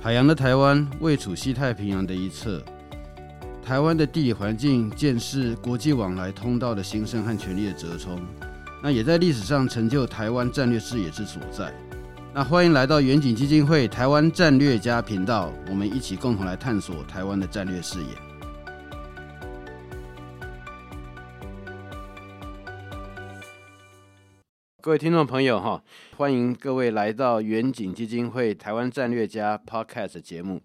海洋的台湾位处西太平洋的一侧，台湾的地理环境见识国际往来通道的兴盛和权力的折冲，那也在历史上成就台湾战略视野之所在。那欢迎来到远景基金会台湾战略家频道，我们一起共同来探索台湾的战略视野。各位听众朋友，哈，欢迎各位来到远景基金会台湾战略家 Podcast 节目。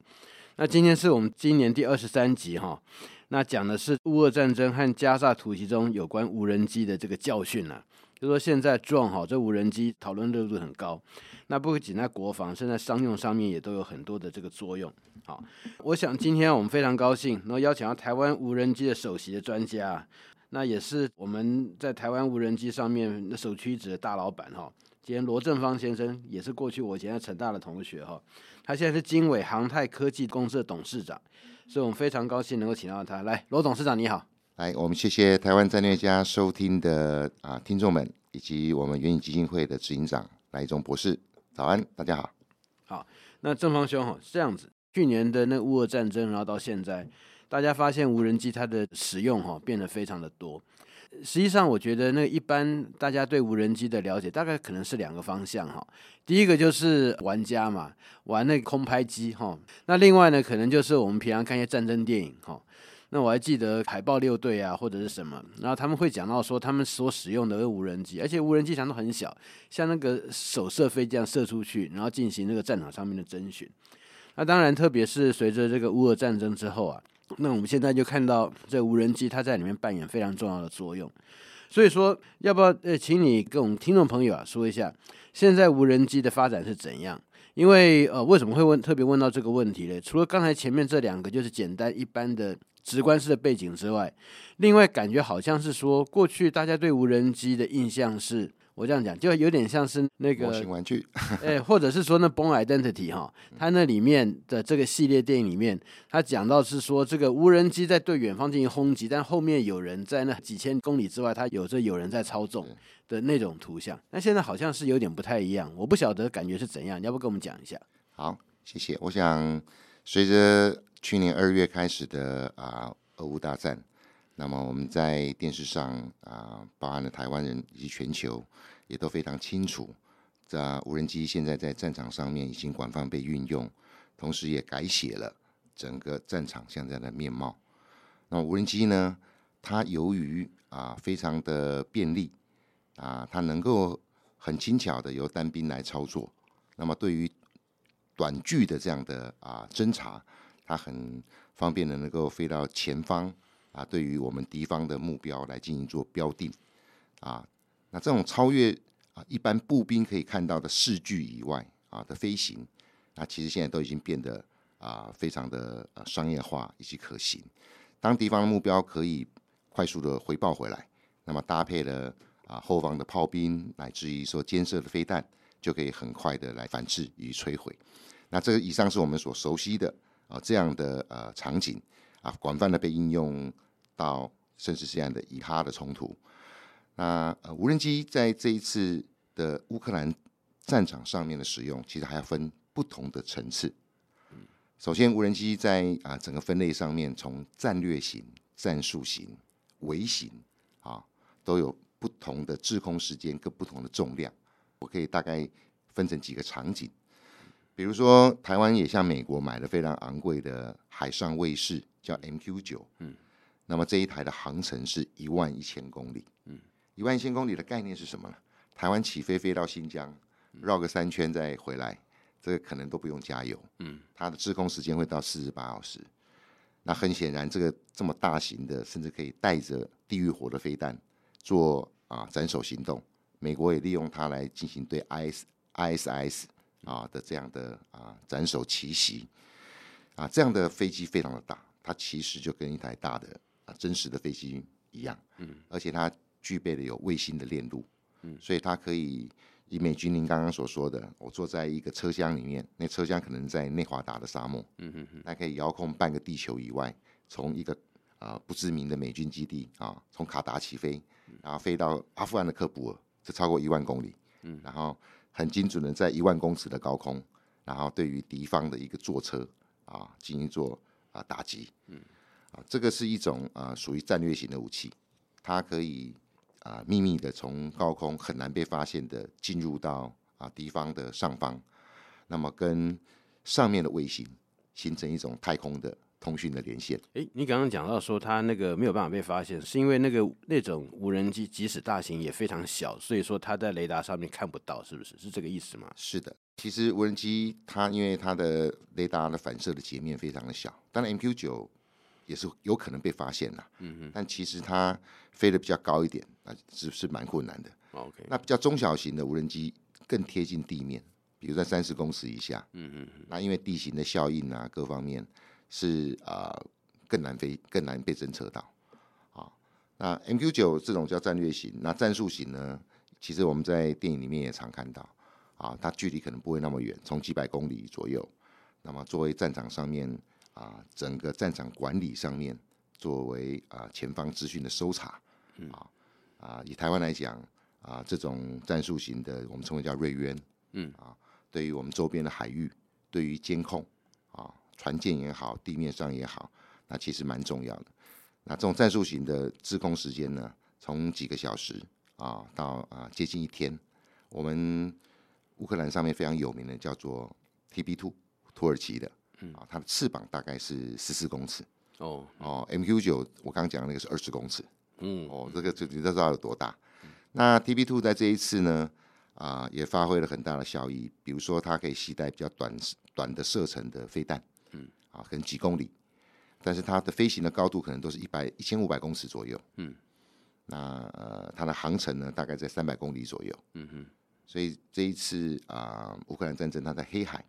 那今天是我们今年第二十三集，哈，那讲的是乌俄战争和加萨突袭中有关无人机的这个教训啊。就说现在状哈，这无人机讨论热度很高，那不仅在国防，现在商用上面也都有很多的这个作用。好，我想今天我们非常高兴能够邀请到台湾无人机的首席的专家。那也是我们在台湾无人机上面那首屈一指的大老板哈。今天罗正芳先生也是过去我以前在成大的同学哈，他现在是经纬航太科技公司的董事长，所以我们非常高兴能够请到他来。罗董事长你好，来我们谢谢台湾战略家收听的啊听众们，以及我们远景基金会的执行长赖中博士，早安，大家好。好，那正方兄哈是这样子，去年的那乌俄战争，然后到现在。大家发现无人机它的使用哈变得非常的多。实际上，我觉得那一般大家对无人机的了解大概可能是两个方向哈。第一个就是玩家嘛，玩那个空拍机哈。那另外呢，可能就是我们平常看一些战争电影哈。那我还记得海豹六队啊，或者是什么，然后他们会讲到说他们所使用的无人机，而且无人机常常都很小，像那个手射飞这样射出去，然后进行那个战场上面的侦巡。那当然，特别是随着这个乌俄战争之后啊。那我们现在就看到这无人机，它在里面扮演非常重要的作用。所以说，要不要呃，请你跟我们听众朋友啊说一下，现在无人机的发展是怎样？因为呃，为什么会问特别问到这个问题呢？除了刚才前面这两个就是简单一般的直观式的背景之外，另外感觉好像是说，过去大家对无人机的印象是。我这样讲，就有点像是那个模型玩具，哎，或者是说那《Bourne Identity》哈，它那里面的这个系列电影里面，它讲到是说这个无人机在对远方进行轰击，但后面有人在那几千公里之外，它有着有人在操纵的那种图像。那现在好像是有点不太一样，我不晓得感觉是怎样，你要不跟我们讲一下？好，谢谢。我想随着去年二月开始的啊俄乌大战。那么我们在电视上啊、包含了台湾人以及全球，也都非常清楚，这无人机现在在战场上面已经广泛被运用，同时也改写了整个战场现在的面貌。那么无人机呢，它由于啊非常的便利啊，它能够很轻巧的由单兵来操作。那么对于短距的这样的啊侦察，它很方便的能够飞到前方。啊，对于我们敌方的目标来进行做标定，啊，那这种超越啊一般步兵可以看到的视距以外啊的飞行，那其实现在都已经变得啊非常的呃商业化以及可行。当敌方的目标可以快速的回报回来，那么搭配了啊后方的炮兵乃至于说监射的飞弹，就可以很快的来反制与摧毁。那这个以上是我们所熟悉的啊这样的呃场景啊广泛的被应用。到甚至是这样的以哈的冲突，那呃无人机在这一次的乌克兰战场上面的使用，其实还要分不同的层次。首先，无人机在啊整个分类上面，从战略型、战术型、微型啊，都有不同的滞空时间跟不同的重量。我可以大概分成几个场景，比如说台湾也向美国买了非常昂贵的海上卫士，叫 MQ 九，嗯。那么这一台的航程是一万一千公里，嗯，一万一千公里的概念是什么呢？台湾起飞飞到新疆，绕个三圈再回来，这个可能都不用加油，嗯，它的滞空时间会到四十八小时。那很显然，这个这么大型的，甚至可以带着地狱火的飞弹做啊斩首行动，美国也利用它来进行对 IS ISIS 啊的这样的啊斩首奇袭，啊这样的飞机非常的大，它其实就跟一台大的。啊，真实的飞机一样，嗯，而且它具备了有卫星的链路，嗯，所以它可以以美军您刚刚所说的，我坐在一个车厢里面，那车厢可能在内华达的沙漠，嗯嗯嗯，它可以遥控半个地球以外，从一个啊、呃、不知名的美军基地啊，从卡达起飞，然后飞到阿富汗的喀布尔，这超过一万公里，嗯，然后很精准的在一万公尺的高空然后对于敌方的一个坐车啊进行做啊打击，嗯，啊，这个是一种啊属于战略型的武器，它可以啊秘密的从高空很难被发现的进入到啊敌方的上方，那么跟上面的卫星形成一种太空的。通讯的连线。诶，你刚刚讲到说它那个没有办法被发现，是因为那个那种无人机即使大型也非常小，所以说它在雷达上面看不到，是不是？是这个意思吗？是的，其实无人机它因为它的雷达的反射的截面非常的小，当然 MQ 九也是有可能被发现的，嗯哼，但其实它飞得比较高一点，那是是蛮困难的。OK，那比较中小型的无人机更贴近地面，比如在三十公尺以下，嗯嗯，那因为地形的效应啊，各方面。是啊、呃，更难飞，更难被侦测到啊。那 MQ 九这种叫战略型，那战术型呢？其实我们在电影里面也常看到啊，它距离可能不会那么远，从几百公里左右。那么作为战场上面啊，整个战场管理上面，作为啊前方资讯的搜查啊啊，以台湾来讲啊，这种战术型的，我们称为叫瑞渊，嗯啊，对于我们周边的海域，对于监控啊。船舰也好，地面上也好，那其实蛮重要的。那这种战术型的滞空时间呢，从几个小时啊到啊接近一天。我们乌克兰上面非常有名的叫做 TB Two 土耳其的，啊，它的翅膀大概是十四公尺。哦哦，MQ 九我刚刚讲的那个是二十公尺。嗯哦，这个就你都知道有多大。那 TB Two 在这一次呢，啊也发挥了很大的效益。比如说，它可以携带比较短短的射程的飞弹。嗯啊，可能几公里，但是它的飞行的高度可能都是一百一千五百公尺左右。嗯，那呃，它的航程呢，大概在三百公里左右。嗯哼，所以这一次啊，乌克兰战争，它在黑海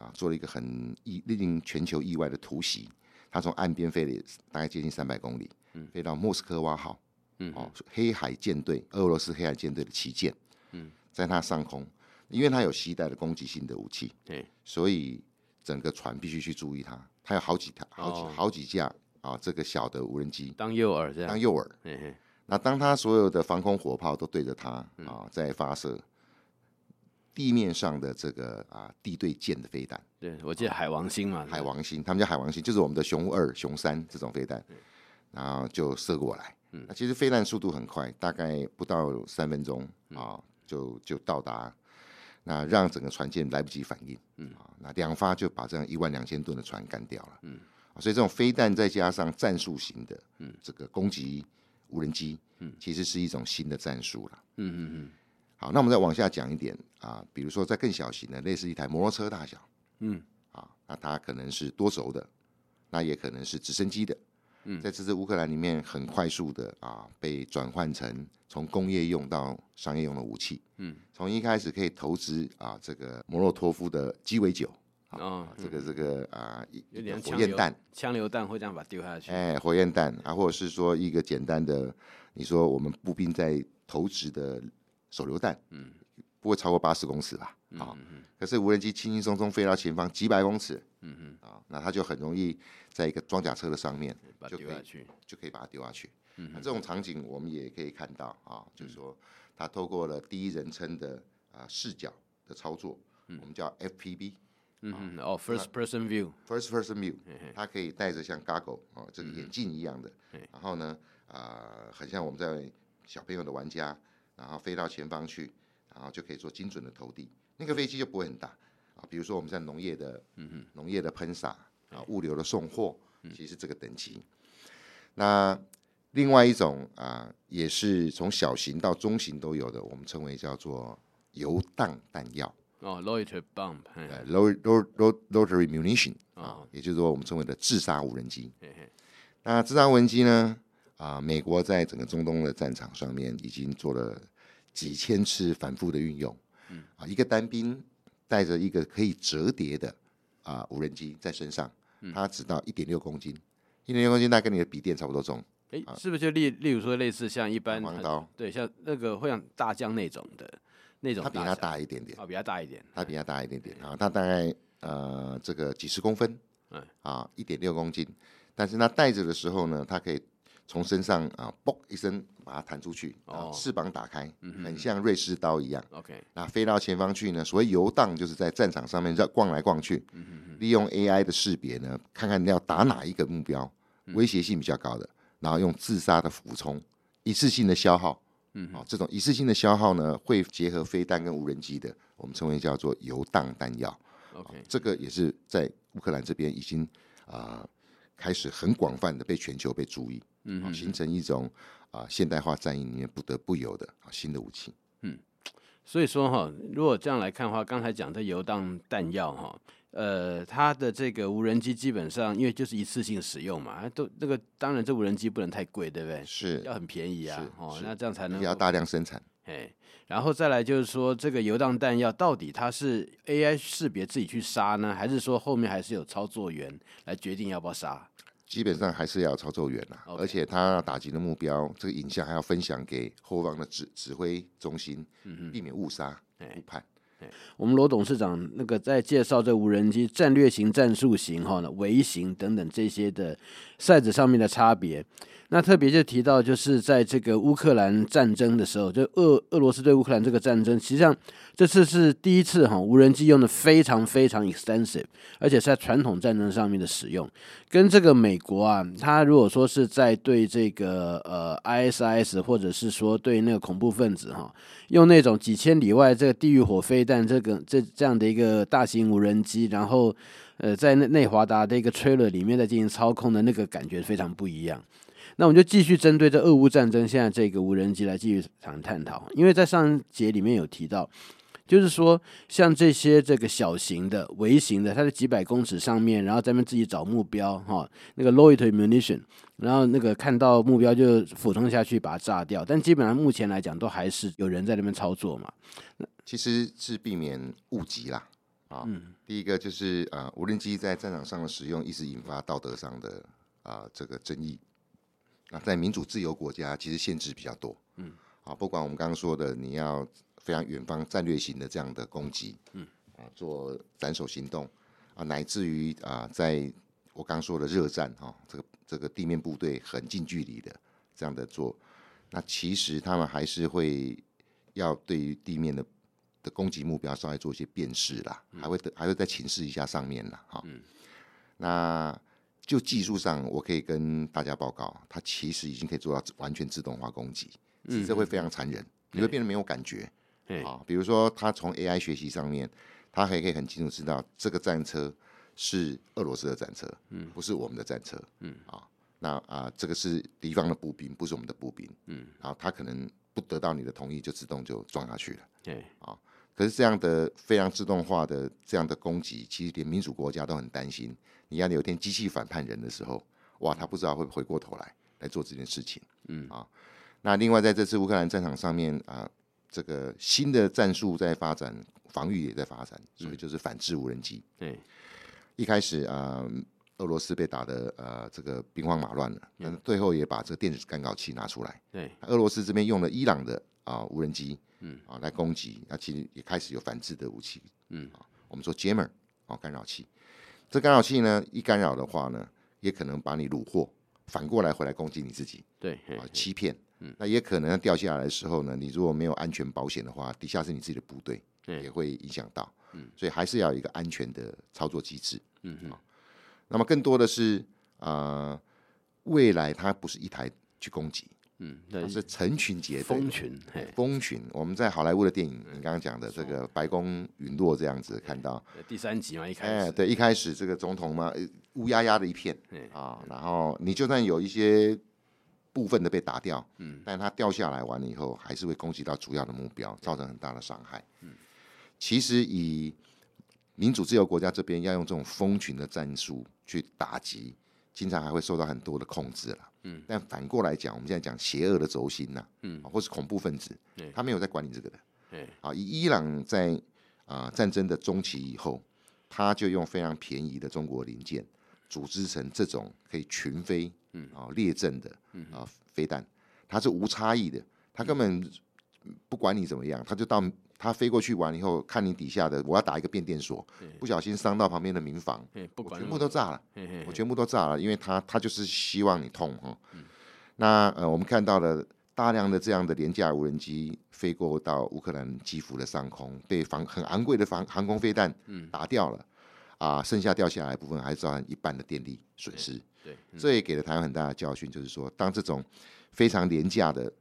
啊，做了一个很意令全球意外的突袭。他从岸边飞了大概接近三百公里，嗯，飞到莫斯科湾号，嗯，哦，黑海舰队，俄罗斯黑海舰队的旗舰，嗯，在它上空，因为它有携带的攻击性的武器，对，所以。整个船必须去注意它，它有好几台、好几、好几架啊，这个小的无人机当诱饵这样，当诱饵。嘿嘿，那当它所有的防空火炮都对着它啊，在发射地面上的这个啊地对舰的飞弹。对，我记得海王星嘛，海王星，他们叫海王星，就是我们的熊二、熊三这种飞弹，然后就射过来。那其实飞弹速度很快，大概不到三分钟啊，就就到达。那让整个船舰来不及反应，嗯啊，那两发就把这样一万两千吨的船干掉了，嗯，所以这种飞弹再加上战术型的，嗯，这个攻击无人机，嗯，其实是一种新的战术了，嗯嗯嗯。好，那我们再往下讲一点啊，比如说在更小型的，类似一台摩托车大小，嗯，啊，那它可能是多轴的，那也可能是直升机的。嗯，在这次乌克兰里面，很快速的啊，被转换成从工业用到商业用的武器。嗯，从一开始可以投掷啊，这个摩洛托夫的鸡尾酒啊，哦、这个这个啊，有点火焰弹，枪榴弹会这样把它丢下去。哎，火焰弹啊，或者是说一个简单的，你说我们步兵在投掷的手榴弹，嗯，不会超过八十公尺吧？啊，可是无人机轻轻松松飞到前方几百公尺，嗯嗯，啊，那它就很容易在一个装甲车的上面就可以就可以把它丢下去。嗯，那这种场景我们也可以看到啊，就是说它透过了第一人称的啊视角的操作，我们叫 FPV，嗯哦，First Person View，First Person View，它可以戴着像 Goggle 啊这个眼镜一样的，然后呢啊，很像我们在小朋友的玩家，然后飞到前方去，然后就可以做精准的投递。那个飞机就不会很大啊，比如说我们在农业的，嗯哼农业的喷洒啊，物流的送货，其实这个等级。那另外一种啊，也是从小型到中型都有的，我们称为叫做游荡弹药哦，loiter bomb，对，loitering munition 啊，也就是说我们称为的自杀无人机。那自杀无人机呢啊，美国在整个中东的战场上面已经做了几千次反复的运用。啊，一个单兵带着一个可以折叠的啊无人机在身上，它只到一点六公斤，一点六公斤大概跟你的笔电差不多重。哎，是不是就例例如说类似像一般黄刀？对，像那个会像大疆那种的那种，它比它大一点点。啊，比它大一点，它比它大一点点啊，它大概呃这个几十公分，嗯啊一点六公斤，但是它带着的时候呢，它可以从身上啊，嘣一声把它弹出去，哦，翅膀打开，很像瑞士刀一样。OK，那飞到前方去呢？所谓游荡，就是在战场上面绕逛来逛去，利用 AI 的识别呢，看看你要打哪一个目标，威胁性比较高的，然后用自杀的俯冲，一次性的消耗。嗯，好，这种一次性的消耗呢，会结合飞弹跟无人机的，我们称为叫做游荡弹药。OK，这个也是在乌克兰这边已经啊。呃开始很广泛的被全球被注意，嗯，形成一种啊现代化战役里面不得不有的啊新的武器，嗯，所以说哈，如果这样来看的话，刚才讲的游荡弹药哈，呃，它的这个无人机基本上因为就是一次性使用嘛，都那个当然这无人机不能太贵，对不对？是要很便宜啊，哦，那这样才能要大量生产，哎，然后再来就是说这个游荡弹药到底它是 AI 识别自己去杀呢，还是说后面还是有操作员来决定要不要杀？基本上还是要操作员啦，Okay. 而且他打击的目标，这个影像还要分享给后方的指指挥中心，避免误杀误判。我们罗董事长那个在介绍这无人机战略型、战术型、哈呢微型等等这些的 size 上面的差别。那特别就提到，就是在这个乌克兰战争的时候，就俄俄罗斯对乌克兰这个战争，实际上这次是第一次哈，无人机用的非常非常 extensive，而且是在传统战争上面的使用，跟这个美国啊，他如果说是在对这个呃 ISIS 或者是说对那个恐怖分子哈，用那种几千里外这个地狱火飞弹，这个这这样的一个大型无人机，然后呃在内内华达的一个 trailer 里面在进行操控的那个感觉非常不一样。那我们就继续针对这俄乌战争现在这个无人机来继续谈探讨，因为在上一节里面有提到，就是说像这些这个小型的、微型的，它在几百公尺上面，然后咱们自己找目标哈，那个 loitering munition，然后那个看到目标就俯冲下去把它炸掉，但基本上目前来讲都还是有人在那边操作嘛。那其实是避免误击啦，啊，嗯、第一个就是啊，无人机在战场上的使用一直引发道德上的啊这个争议。那在民主自由国家，其实限制比较多，嗯，啊，不管我们刚刚说的，你要非常远方战略型的这样的攻击，嗯，啊，做斩首行动，啊，乃至于啊，在我刚刚说的热战，哈，这个这个地面部队很近距离的这样的做，那其实他们还是会要对于地面的的攻击目标稍微做一些辨识啦，还会还会再请示一下上面啦，哈，嗯，那。就技术上，我可以跟大家报告，它其实已经可以做到完全自动化攻击，嗯，这会非常残忍，你会变得没有感觉，啊，比如说它从 AI 学习上面，它还可以很清楚知道这个战车是俄罗斯的战车，嗯，不是我们的战车，嗯，啊，那啊，这个是敌方的步兵，不是我们的步兵，嗯，然后它可能不得到你的同意，就自动就撞下去了，对，啊，可是这样的非常自动化的这样的攻击，其实连民主国家都很担心。你要有一天机器反叛人的时候，哇，他不知道会不会回过头来来做这件事情，嗯啊。那另外在这次乌克兰战场上面啊，这个新的战术在发展，防御也在发展，所以就是反制无人机。对、嗯，一开始啊，俄罗斯被打的呃这个兵荒马乱了，但是最后也把这个电子干扰器拿出来。对，俄罗斯这边用了伊朗的啊无人机，嗯啊来攻击，那其实也开始有反制的武器，嗯啊，我们说 jammer 啊干扰器。这干扰器呢，一干扰的话呢，也可能把你虏获，反过来回来攻击你自己。对，啊，欺骗。嗯，那也可能掉下来的时候呢，你如果没有安全保险的话，底下是你自己的部队，也会影响到。嗯，所以还是要有一个安全的操作机制。嗯嗯。那么更多的是啊、呃，未来它不是一台去攻击。嗯，它是成群结队，蜂群，蜂群。我们在好莱坞的电影，你刚刚讲的这个白宫陨落这样子看到，第三集嘛，一开始，哎，对，一开始这个总统嘛，乌压压的一片，啊，然后你就算有一些部分的被打掉，嗯，但它掉下来完了以后，还是会攻击到主要的目标，造成很大的伤害。嗯，其实以民主自由国家这边要用这种蜂群的战术去打击。经常还会受到很多的控制了，嗯，但反过来讲，我们现在讲邪恶的轴心呐，嗯，或是恐怖分子，他没有在管理这个的，对，啊，以伊朗在啊、呃、战争的中期以后，他就用非常便宜的中国零件组织成这种可以群飞，嗯。啊列阵的，嗯。啊飞弹，它是无差异的，他根本不管你怎么样，他就到。他飞过去完以后，看你底下的，我要打一个变电所，不小心伤到旁边的民房，我全部都炸了，我全部都炸了，因为他他就是希望你痛哈。那呃，我们看到了大量的这样的廉价无人机飞过到乌克兰基辅的上空，被防很昂贵的防航空飞弹打掉了，啊、剩下掉下来的部分还是造成一半的电力损失。对，对嗯、这也给了台湾很大的教训，就是说，当这种非常廉价的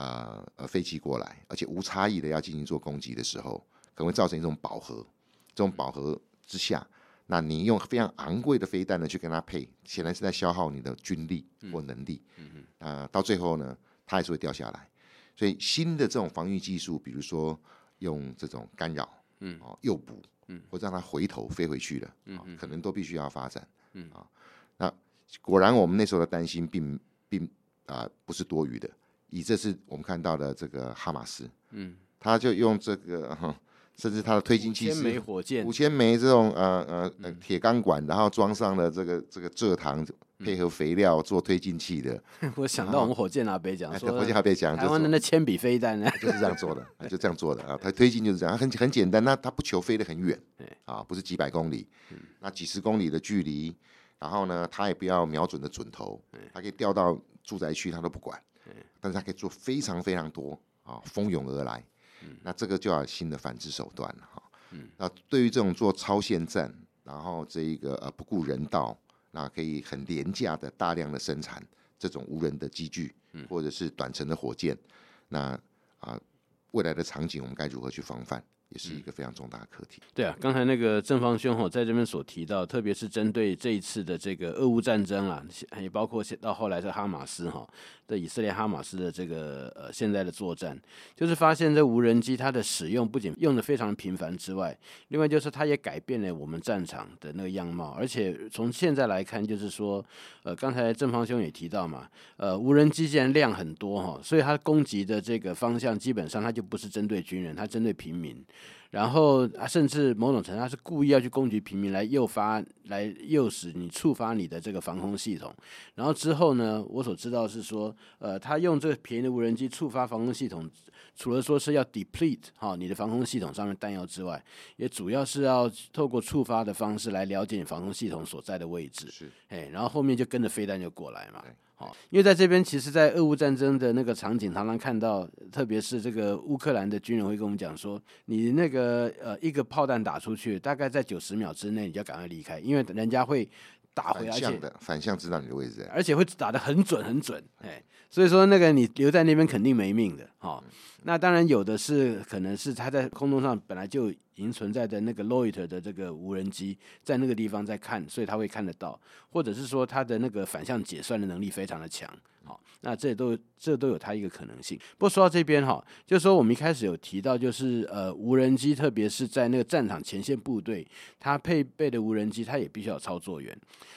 呃呃飞机过来，而且无差异的要进行做攻击的时候，可能会造成一种饱和。这种饱和之下，那你用非常昂贵的飞弹呢去跟它配，显然是在消耗你的军力或能力。嗯嗯，啊、呃，到最后呢，它还是会掉下来。所以新的这种防御技术，比如说用这种干扰，嗯，哦，诱捕，嗯，或者让它回头飞回去了，嗯、哦，可能都必须要发展。嗯啊、哦，那果然我们那时候的担心并并啊、呃、不是多余的。以这次我们看到的这个哈马斯，嗯，他就用这个哈。甚至他的推进器是五千枚火箭，五千枚这种呃呃铁钢管，然后装上了这个这个蔗糖，配合肥料做推进器的。我想到我们火箭阿伯讲说，火箭阿伯讲，台湾的那铅笔飞弹呢，就是这样做的，就这样做的啊。它推进就是这样，很很简单。那它不求飞得很远，啊，不是几百公里，那几十公里的距离，然后呢，它也不要瞄准的准头，它可以掉到住宅区，它都不管。但是它可以做非常非常多啊，蜂拥而来。那这个就要新的反制手段了哈。那对于这种做超限战，然后这一个呃不顾人道，那可以很廉价的大量的生产这种无人的机具，或者是短程的火箭，那啊未来的场景我们该如何去防范？也是一个非常重大的课题。对啊，刚才那个正方兄哈在这边所提到，特别是针对这一次的这个俄乌战争啊，也包括到后来是哈马斯哈的以色列哈马斯的这个呃现在的作战，就是发现这无人机它的使用不仅用的非常频繁之外，另外就是它也改变了我们战场的那个样貌，而且从现在来看，就是说呃刚才正方兄也提到嘛，呃无人机既然量很多哈，所以它攻击的这个方向基本上它就不是针对军人，它针对平民。然后啊，甚至某种程度，他是故意要去攻击平民，来诱发、来诱使你触发你的这个防空系统。然后之后呢，我所知道是说，呃，他用这个便宜的无人机触发防空系统，除了说是要 deplete 哈你的防空系统上面弹药之外，也主要是要透过触发的方式来了解你防空系统所在的位置。是，哎，然后后面就跟着飞弹就过来嘛。因为在这边，其实，在俄乌战争的那个场景，常常看到，特别是这个乌克兰的军人会跟我们讲说，你那个呃一个炮弹打出去，大概在九十秒之内，你就要赶快离开，因为人家会打回来，反向的，反向知道你的位置，而且会打得很准很准，哎，所以说那个你留在那边肯定没命的，哈。那当然有的是，可能是他在空中上本来就已经存在的那个 loiter 的这个无人机，在那个地方在看，所以他会看得到，或者是说他的那个反向解算的能力非常的强，那这都这都有它一个可能性。不过说到这边哈，就是说我们一开始有提到，就是呃无人机，特别是在那个战场前线部队，它配备的无人机，它也必须要操作员，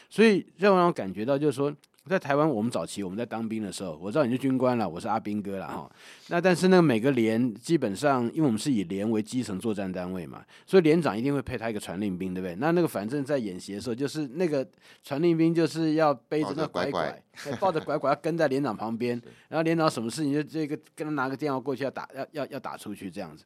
所以让我感觉到就是说。在台湾，我们早期我们在当兵的时候，我知道你是军官了，我是阿兵哥了哈。那但是呢，每个连基本上，因为我们是以连为基层作战单位嘛，所以连长一定会配他一个传令兵，对不对？那那个反正在演习的时候，就是那个传令兵就是要背着那拐拐，抱着拐拐要跟在连长旁边，然后连长什么事情就这个跟他拿个电话过去要打，要要要打出去这样子。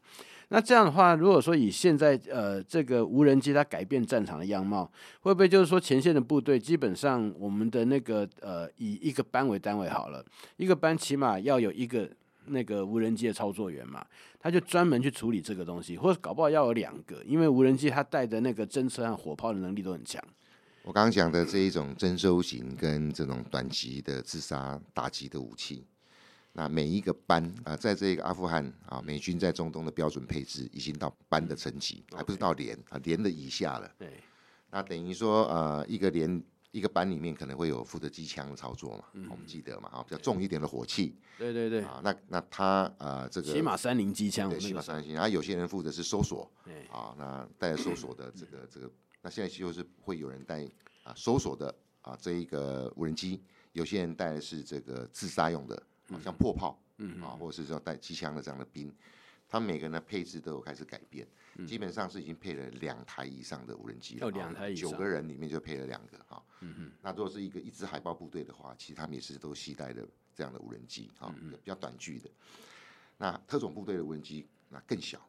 那这样的话，如果说以现在呃这个无人机它改变战场的样貌，会不会就是说前线的部队基本上我们的那个呃以一个班为单位好了，一个班起码要有一个那个无人机的操作员嘛，他就专门去处理这个东西，或者搞不好要有两个，因为无人机它带的那个侦测和火炮的能力都很强。我刚刚讲的这一种征收型跟这种短期的自杀打击的武器。那每一个班啊，在这个阿富汗啊，美军在中东的标准配置已经到班的层级，还不是到连啊，连的以下了。对，那等于说呃，一个连一个班里面可能会有负责机枪的操作嘛，我们记得嘛啊，比较重一点的火器。对对对。啊，那那他呃这个起码三零机枪，对，起码三零机枪，然后有些人负责是搜索，啊，那带着搜索的这个这个，那现在就是会有人带啊搜索的啊这一个无人机，有些人带的是这个自杀用的。像破炮，嗯啊，或者是说带机枪的这样的兵，他们每个人的配置都有开始改变，基本上是已经配了两台以上的无人机了，两台以上，九个人里面就配了两个哈，嗯嗯，那如果是一个一支海豹部队的话，其实他们也是都携带的这样的无人机啊，比较短距的。那特种部队的无人机那更小，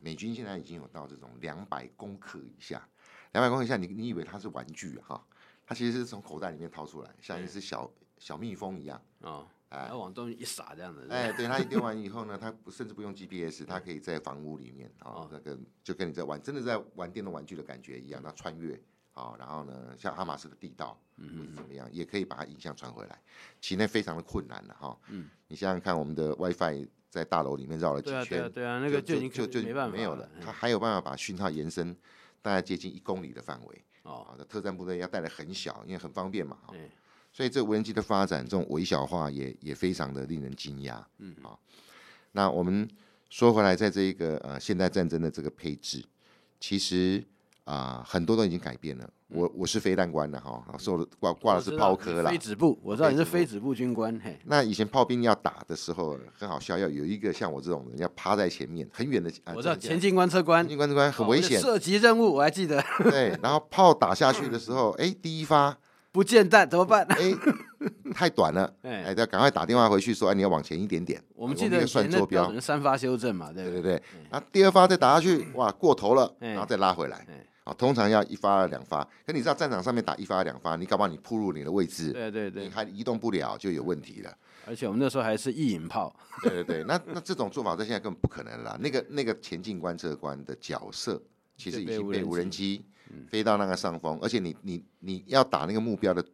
美军现在已经有到这种两百公克以下。两百公克以下，你你以为它是玩具哈？它其实是从口袋里面掏出来，像一只小小蜜蜂一样哦。哎，往东西一撒这样子。哎，对，它一丢完以后呢，它甚至不用 GPS，它可以在房屋里面啊，那个就跟你在玩，真的在玩电动玩具的感觉一样。那穿越啊，然后呢，像哈马斯的地道，嗯，怎么样，也可以把它影像传回来。其实那非常的困难了哈。嗯。你想想看，我们的 WiFi 在大楼里面绕了几圈，对啊，对啊，那个就就就没办法没有了。它还有办法把讯号延伸大概接近一公里的范围。哦。那特战部队要带的很小，因为很方便嘛。对。所以这无人机的发展，这种微小化也也非常的令人惊讶。嗯，好，那我们说回来，在这一个呃现代战争的这个配置，其实啊、呃、很多都已经改变了。我我是飞弹官的哈，受了挂挂的是炮科了。飞指部，我知道你是飞子部军官。嘿，那以前炮兵要打的时候很好笑，要有一个像我这种人要趴在前面很远的。我知道前进观测官，前进观测官很危险，射击任务我还记得。对，然后炮打下去的时候，哎，第一发。不见弹怎么办？哎、欸，太短了，哎，要赶快打电话回去说，哎，你要往前一点点。我们记得算坐标，三发修正嘛，对，对对对。那第二发再打下去，哇，过头了，然后再拉回来。啊，通常要一发两发。可你知道战场上面打一发两发，你搞不好你铺入你的位置，对对对，你还移动不了就有问题了。而且我们那时候还是一引炮，对对对。那那这种做法在现在根本不可能了。那个那个前进观测官的角色，其实已经被无人机飞到那个上风，而且你你你要打那个目标的。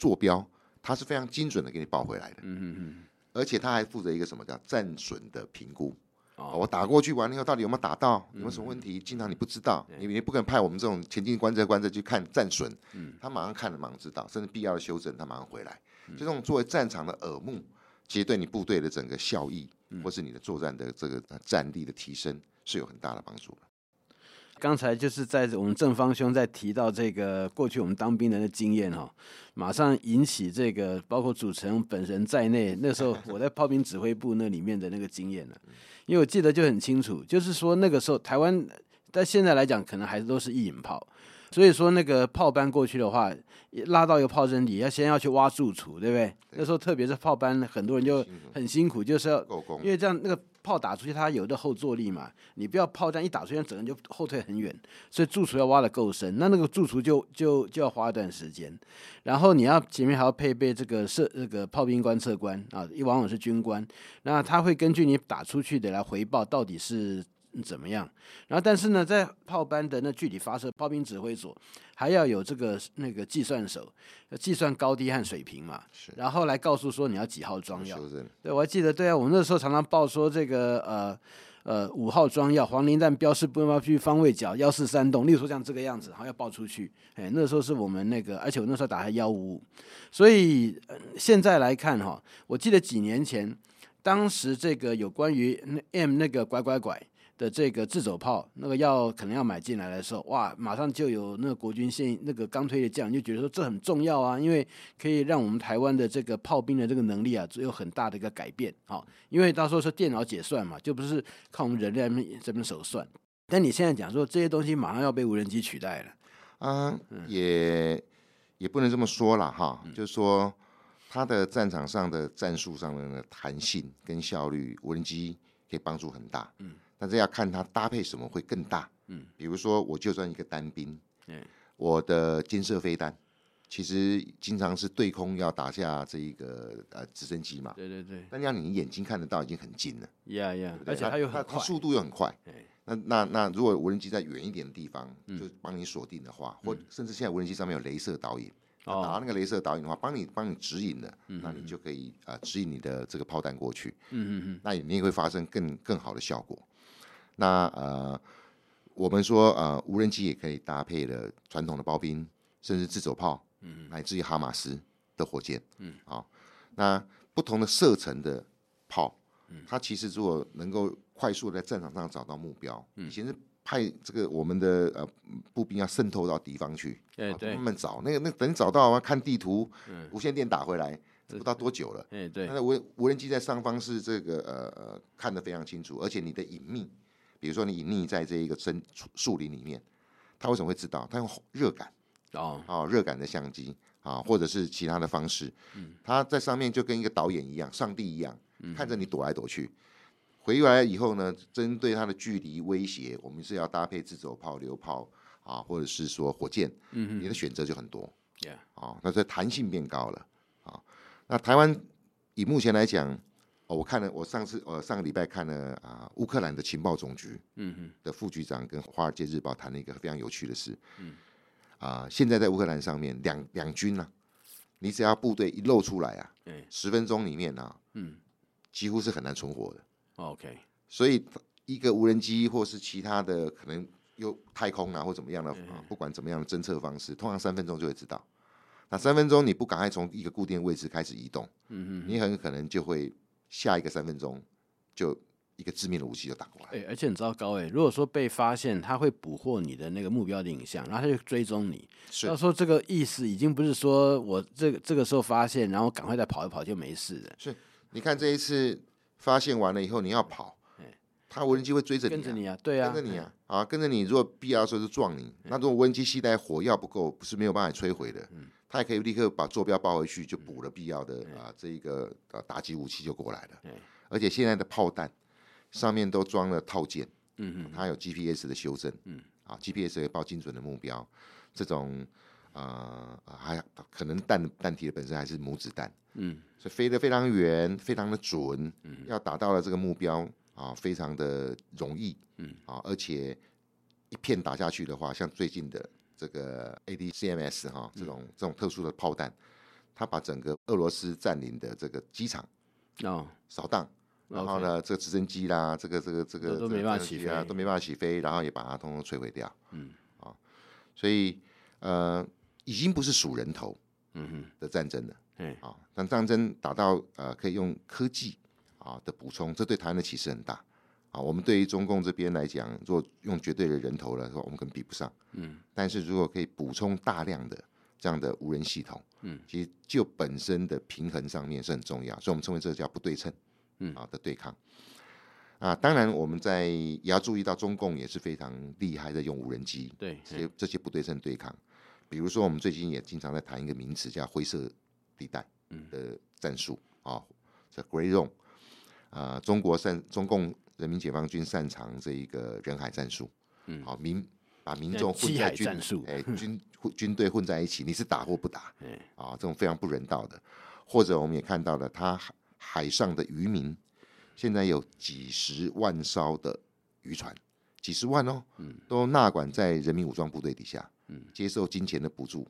坐标，它是非常精准的给你报回来的，嗯嗯嗯，而且他还负责一个什么叫战损的评估，哦，我打过去完了以后，到底有没有打到，有没有什么问题，经常你不知道，你你不可能派我们这种前进观测观测去看战损，嗯，他马上看了马上知道，甚至必要的修正他马上回来，就这种作为战场的耳目，其实对你部队的整个效益，或是你的作战的这个战力的提升是有很大的帮助的。刚才就是在我们正方兄在提到这个过去我们当兵人的经验哈，马上引起这个包括主持人本人在内，那时候我在炮兵指挥部那里面的那个经验了，因为我记得就很清楚，就是说那个时候台湾，在现在来讲可能还是都是一引炮，所以说那个炮班过去的话，拉到一个炮阵地要先要去挖驻处，对不对？那时候特别是炮班，很多人就很辛苦，就是要因为这样那个。炮打出去，它有的后坐力嘛，你不要炮弹一打出去，整个人就后退很远，所以驻处要挖的够深，那那个驻处就就就要花一段时间，然后你要前面还要配备这个射这个炮兵观测官啊，一往往是军官，那他会根据你打出去的来回报到底是。怎么样？然后，但是呢，在炮班的那具体发射，炮兵指挥所还要有这个那个计算手，计算高低和水平嘛。是。然后来告诉说你要几号装药。对，我还记得，对啊，我们那时候常常报说这个呃呃五号装药，黄磷弹标示不要去方位角幺四三栋，例如说像这个样子，然后要报出去。哎，那时候是我们那个，而且我那时候打还幺五五，所以、呃、现在来看哈，我记得几年前，当时这个有关于 M 那个拐拐拐。的这个自走炮，那个要可能要买进来的时候，哇，马上就有那个国军现那个刚推的将就觉得说这很重要啊，因为可以让我们台湾的这个炮兵的这个能力啊，只有很大的一个改变啊。因为到时候是电脑解算嘛，就不是靠我们人类这边手算。但你现在讲说这些东西马上要被无人机取代了，啊，也也不能这么说了哈，就是说它的战场上的战术上的弹性跟效率，无人机可以帮助很大，嗯。但是要看它搭配什么会更大，嗯，比如说我就算一个单兵，嗯，我的金色飞弹，其实经常是对空要打下这一个呃直升机嘛，对对对，但让你眼睛看得到已经很近了，呀呀，而且它又很快，速度又很快，那那那如果无人机在远一点的地方，就帮你锁定的话，或甚至现在无人机上面有镭射导引，打那个镭射导引的话，帮你帮你指引的，那你就可以呃指引你的这个炮弹过去，嗯嗯嗯，那你也会发生更更好的效果。那呃，我们说呃，无人机也可以搭配了传统的炮兵，甚至自走炮，嗯，乃至于哈马斯的火箭，嗯，好、哦，那不同的射程的炮，嗯，它其实如果能够快速的在战场上找到目标，嗯，以前是派这个我们的呃步兵要渗透到敌方去，对对，慢慢找那个那等找到啊，看地图，嗯，无线电打回来，不知道多久了，哎对，那无无人机在上方是这个呃呃看得非常清楚，而且你的隐秘。比如说你隐匿在这一个森树林里面，他为什么会知道？他用热感哦，哦，热感的相机啊，或者是其他的方式，嗯，他在上面就跟一个导演一样，上帝一样，看着你躲来躲去。回来以后呢，针对他的距离威胁，我们是要搭配自走炮、榴炮啊，或者是说火箭，嗯你的选择就很多。啊，那这弹性变高了啊。那台湾以目前来讲，哦，我看了，我上次呃上个礼拜看了啊，乌克兰的情报总局嗯的副局长跟《华尔街日报》谈了一个非常有趣的事。嗯啊，现在在乌克兰上面两两军呢、啊，你只要部队一露出来啊，对，十分钟里面呢、啊，嗯几乎是很难存活的。，OK，所以一个无人机或是其他的可能又太空啊或怎么样的啊，不管怎么样的侦测方式，通常三分钟就会知道。那三分钟你不赶快从一个固定位置开始移动，嗯哼你很可能就会下一个三分钟就一个致命的武器就打过来。哎、而且很糟糕哎、如果说被发现，他会捕获你的那个目标的影像，然后他就追踪你。是要说这个意思，已经不是说我这个这个时候发现，然后赶快再跑一跑就没事了。是，你看这一次发现完了以后，你要跑，他无人机会追着你、啊，跟着你啊，对啊，跟着你啊，啊，跟着你。如果必要的时候就撞你，那如果无人机携带火药不够，不是没有办法摧毁的，他也可以立刻把坐标报回去，就补了必要的啊这一个啊打击武器就过来了。而且现在的炮弹上面都装了套件，嗯嗯，它有 GPS 的修正，嗯，啊 GPS 会报精准的目标，这种呃还可能弹弹体的本身还是母子弹，嗯，所以飞得非常远，非常的准，要达到了这个目标啊，非常的容易，嗯，啊，而且一片打下去的话，像最近的这个 ADCMS 哈、啊，这种这种特殊的炮弹，它把整个俄罗斯占领的这个机场哦，扫荡。然后呢，这个直升机啦，这个这个这个都没办法起飞啊，都没办法起飞，然后也把它通通摧毁掉。嗯，啊，所以呃，已经不是数人头嗯哼，的战争了。哎，啊，但战争打到呃，可以用科技啊的补充，这对台湾的启示很大。啊，我们对于中共这边来讲，如果用绝对的人头来说，我们可能比不上。嗯，但是如果可以补充大量的这样的无人系统，嗯，其实就本身的平衡上面是很重要，所以我们称为这个叫不对称。嗯啊的对抗啊，当然我们在也要注意到，中共也是非常厉害的用无人机，对，这些这些不对称对抗。比如说，我们最近也经常在谈一个名词，叫灰色地带的战术啊，这 Grey Zone 啊，中国擅中共人民解放军擅长这一个人海战术，嗯，好民把民众混在军战术，哎军军队混在一起，你是打或不打，哎。啊，这种非常不人道的，或者我们也看到了他。海上的渔民现在有几十万艘的渔船，几十万哦，都纳管在人民武装部队底下，接受金钱的补助，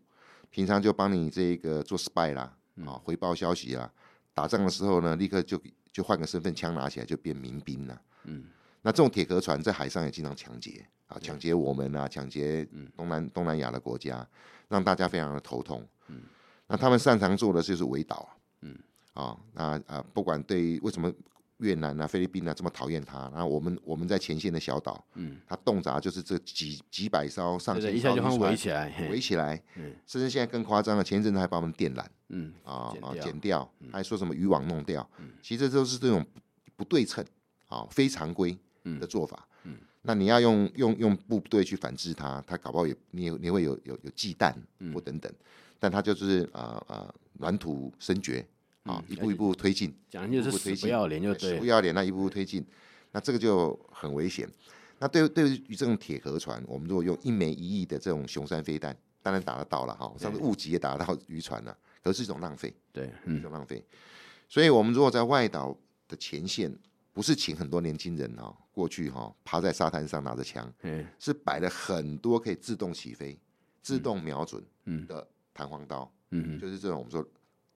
平常就帮你这个做 spy 啦，啊，回报消息啦，打仗的时候呢，立刻就就换个身份，枪拿起来就变民兵了，嗯，那这种铁壳船在海上也经常抢劫啊，抢劫我们啊，抢劫东南东南亚的国家，让大家非常的头痛，嗯。那他们擅长做的就是围岛。嗯。啊、哦，那啊，不管对为什么越南啊、菲律宾啊这么讨厌他，然后我们我们在前线的小岛，嗯，他动辄就是这几几百艘、上千艘，一下就围起来，围起来，嗯，甚至现在更夸张了，前一阵子还把我们电缆，嗯，啊啊剪剪掉，还说什么渔网弄掉，嗯，其实这都是这种不对称啊、非常规的做法，嗯，那你要用用用部队去反制他，他搞不好也你也你会有有有忌惮或等等，但他就是啊啊软土深掘。啊，一步一步推进，讲的就是死不要脸，就对，死不要脸，那一步步推进，那这个就很危险。那对对于这种铁壳船，我们如果用一枚一亿的这种雄山飞弹，当然打得到了哈。上次误击也打得到渔船了，可是一种浪费，对，一种浪费。所以我们如果在外岛的前线，不是请很多年轻人哈过去哈趴在沙滩上拿着枪，是摆了很多可以自动起飞、自动瞄准的弹簧刀，嗯，就是这种我们说。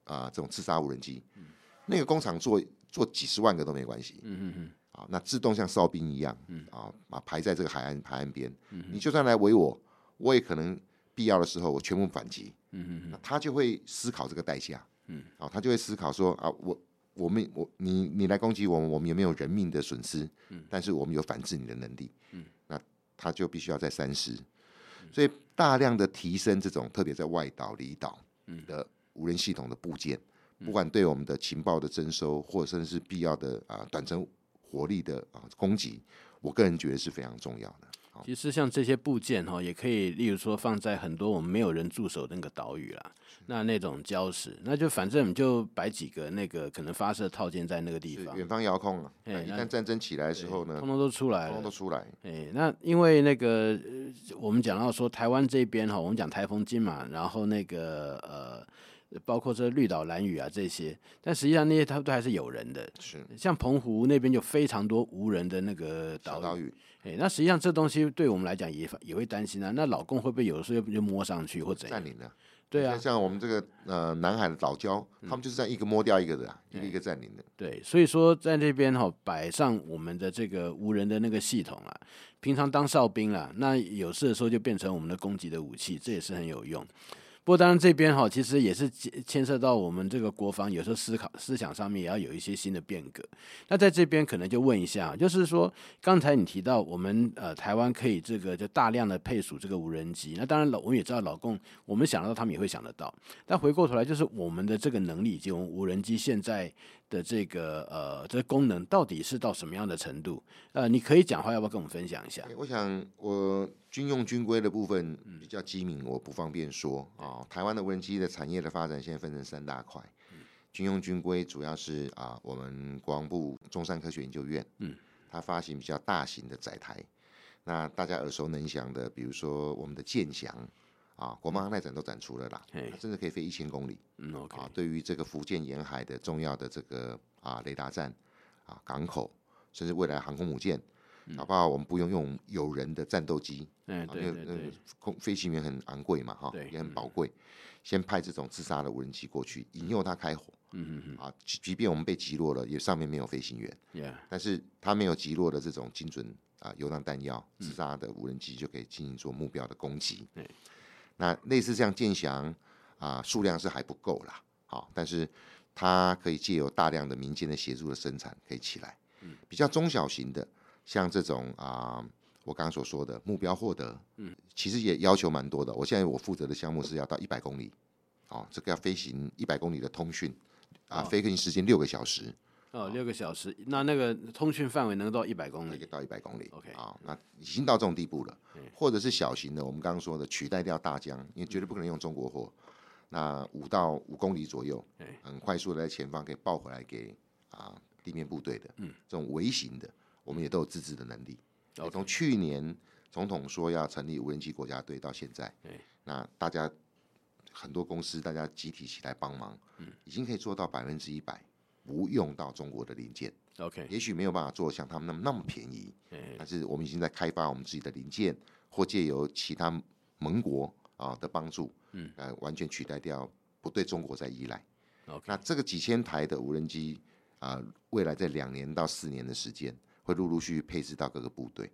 啊，这种刺杀无人机，嗯、那个工厂做做几十万个都没关系。嗯嗯嗯。啊，那自动像哨兵一样，啊啊，排在这个海岸海岸边，嗯、你就算来围我，我也可能必要的时候我全部反击。嗯嗯那他就会思考这个代价。嗯。啊，他就会思考说啊，我我们我你你来攻击我们，我们有没有人命的损失？嗯。但是我们有反制你的能力。嗯。那他就必须要在三思。所以大量的提升这种，特别在外岛离岛的。无人系统的部件，不管对我们的情报的征收，或者甚至是必要的啊短程火力的啊攻击，我个人觉得是非常重要的。其实像这些部件哈，也可以，例如说放在很多我们没有人驻守的那个岛屿啦，那那种礁石，那就反正你就摆几个那个可能发射套件在那个地方，远方遥控啊。哎，一旦战争起来的时候呢，通通都出来了，通通都出来。哎，那因为那个我们讲到说台湾这边哈，我们讲台风金嘛，然后那个呃。包括这绿岛、蓝屿啊这些，但实际上那些它都还是有人的。是，像澎湖那边就非常多无人的那个岛岛屿。哎，那实际上这东西对我们来讲也也会担心啊。那老公会不会有的时候又就摸上去或怎样占领了？对啊，像我们这个呃南海的岛礁，他们就是这样一个摸掉一个的，嗯、一个一个占领的。对，所以说在那边哈摆上我们的这个无人的那个系统啊，平常当哨兵啊，那有事的时候就变成我们的攻击的武器，这也是很有用。不过当然这边哈，其实也是牵涉到我们这个国防，有时候思考思想上面也要有一些新的变革。那在这边可能就问一下，就是说刚才你提到我们呃台湾可以这个就大量的配属这个无人机，那当然老我们也知道老共我们想得到，他们也会想得到。但回过头来就是我们的这个能力以及我们无人机现在的这个呃这个功能到底是到什么样的程度？呃，你可以讲话，要不要跟我们分享一下？我想我。军用军规的部分比较机敏，我不方便说啊。台湾的无人机的产业的发展现在分成三大块。军用军规主要是啊，我们国防部中山科学研究院，嗯，它发行比较大型的载台。那大家耳熟能详的，比如说我们的剑翔啊，国贸航太展都展出了啦，甚至可以飞一千公里。嗯，OK。啊，对于这个福建沿海的重要的这个啊雷达站啊港口，甚至未来航空母舰。好不好？我们不用用有人的战斗机，嗯，对对对，空飞行员很昂贵嘛，哈，也很宝贵。先派这种自杀的无人机过去，引诱他开火，嗯嗯嗯，啊，即便我们被击落了，也上面没有飞行员，但是他没有击落的这种精准啊游弹弹药，自杀的无人机就可以进行做目标的攻击。那类似这样剑翔啊，数量是还不够啦，好，但是它可以借由大量的民间的协助的生产，可以起来，比较中小型的。像这种啊、呃，我刚刚所说的目标获得，嗯，其实也要求蛮多的。我现在我负责的项目是要到一百公里，哦，这个要飞行一百公里的通讯，啊，飞行时间六个小时，哦，六个小时，那那个通讯范围能到一百公里，可以到一百公里，OK，啊，那已经到这种地步了，或者是小型的，我们刚刚说的取代掉大疆，因为绝对不可能用中国货，那五到五公里左右，很快速的在前方可以报回来给啊地面部队的，嗯，这种微型的。我们也都有自制的能力。从去年总统说要成立无人机国家队到现在，那大家很多公司大家集体起来帮忙，嗯、已经可以做到百分之一百不用到中国的零件。OK，也许没有办法做像他们那么那么便宜，但是我们已经在开发我们自己的零件，或借由其他盟国啊的帮助，嗯，呃，完全取代掉不对中国再依赖。那这个几千台的无人机啊、呃，未来在两年到四年的时间。会陆陆续续配置到各个部队，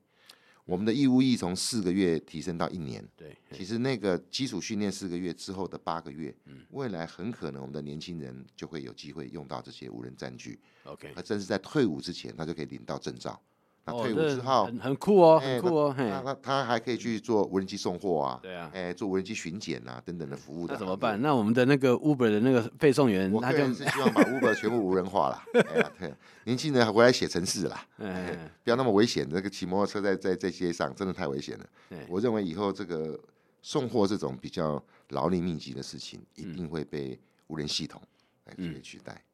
我们的义务役从四个月提升到一年。对，其实那个基础训练四个月之后的八个月，嗯，未来很可能我们的年轻人就会有机会用到这些无人战具。OK，而正是在退伍之前，他就可以领到证照。退伍之后很很酷哦，很酷哦。那他他还可以去做无人机送货啊，对啊，哎，做无人机巡检啊等等的服务的。那怎么办？那我们的那个 Uber 的那个配送员，我个人是希望把 Uber 全部无人化了。哎呀，对，年轻人还回来写程式啦，不要那么危险。那个骑摩托车在在在街上真的太危险了。我认为以后这个送货这种比较劳力密集的事情，一定会被无人系统来取代。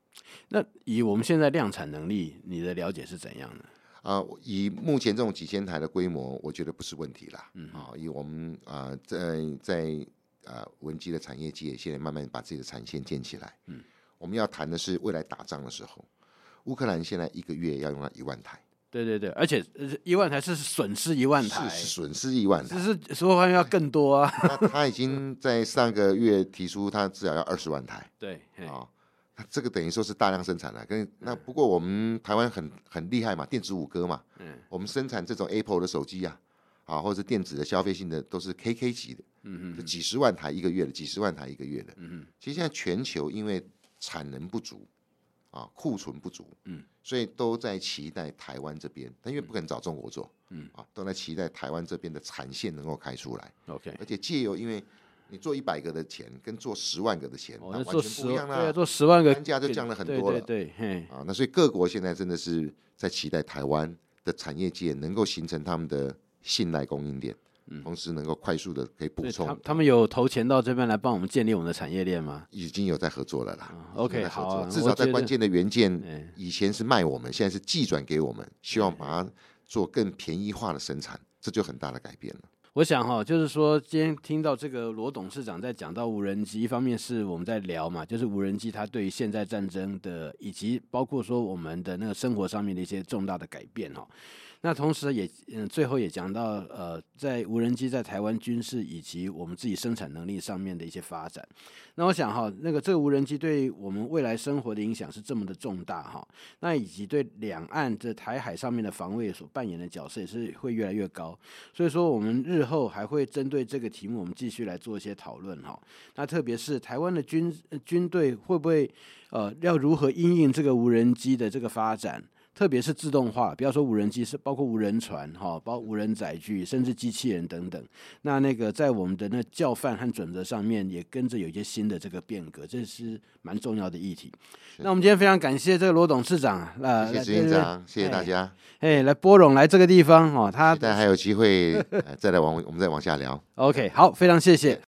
那以我们现在量产能力，你的了解是怎样的？啊、呃，以目前这种几千台的规模，我觉得不是问题啦。嗯，啊，以我们啊、呃，在在啊，无人机的产业界，现在慢慢把自己的产线建起来。嗯，我们要谈的是未来打仗的时候，乌克兰现在一个月要用到一万台。对对对，而且一万台是损失一万台，是损失一万台，只是说话要更多啊。那他已经在上个月提出，他至少要二十万台。对，啊。这个等于说是大量生产了，跟那不过我们台湾很很厉害嘛，电子五哥嘛，嗯，我们生产这种 Apple 的手机啊，啊，或者是电子的消费性的都是 KK 级的，嗯嗯，几十万台一个月的，几十万台一个月的，嗯嗯，其实现在全球因为产能不足，啊，库存不足，嗯，所以都在期待台湾这边，但因为不可能找中国做，嗯，啊，都在期待台湾这边的产线能够开出来，OK，而且借由因为。你做一百个的钱，跟做十万个的钱，那完全不一样啦。对啊，做十万个单价就降了很多了。对对啊，那所以各国现在真的是在期待台湾的产业界能够形成他们的信赖供应链，嗯，同时能够快速的可以补充。他他们有投钱到这边来帮我们建立我们的产业链吗？已经有在合作了啦。嗯、OK，好、啊，至少在关键的元件，以前是卖我们，现在是寄转给我们，希望把它做更便宜化的生产，这就很大的改变了。我想哈，就是说今天听到这个罗董事长在讲到无人机，一方面是我们在聊嘛，就是无人机它对于现在战争的，以及包括说我们的那个生活上面的一些重大的改变哈。那同时也嗯，最后也讲到呃，在无人机在台湾军事以及我们自己生产能力上面的一些发展。那我想哈，那个这个无人机对我们未来生活的影响是这么的重大哈。那以及对两岸这台海上面的防卫所扮演的角色也是会越来越高。所以说，我们日后还会针对这个题目，我们继续来做一些讨论哈。那特别是台湾的军军队会不会呃，要如何因应这个无人机的这个发展？特别是自动化，不要说无人机，是包括无人船，哈，包括无人载具，甚至机器人等等。那那个在我们的那教范和准则上面，也跟着有一些新的这个变革，这是蛮重要的议题。那我们今天非常感谢这个罗董事长，呃，谢谢执行长，谢谢大家。哎，来波隆来这个地方，哦，他大家还有机会再来往我们再往下聊。OK，好，非常谢谢。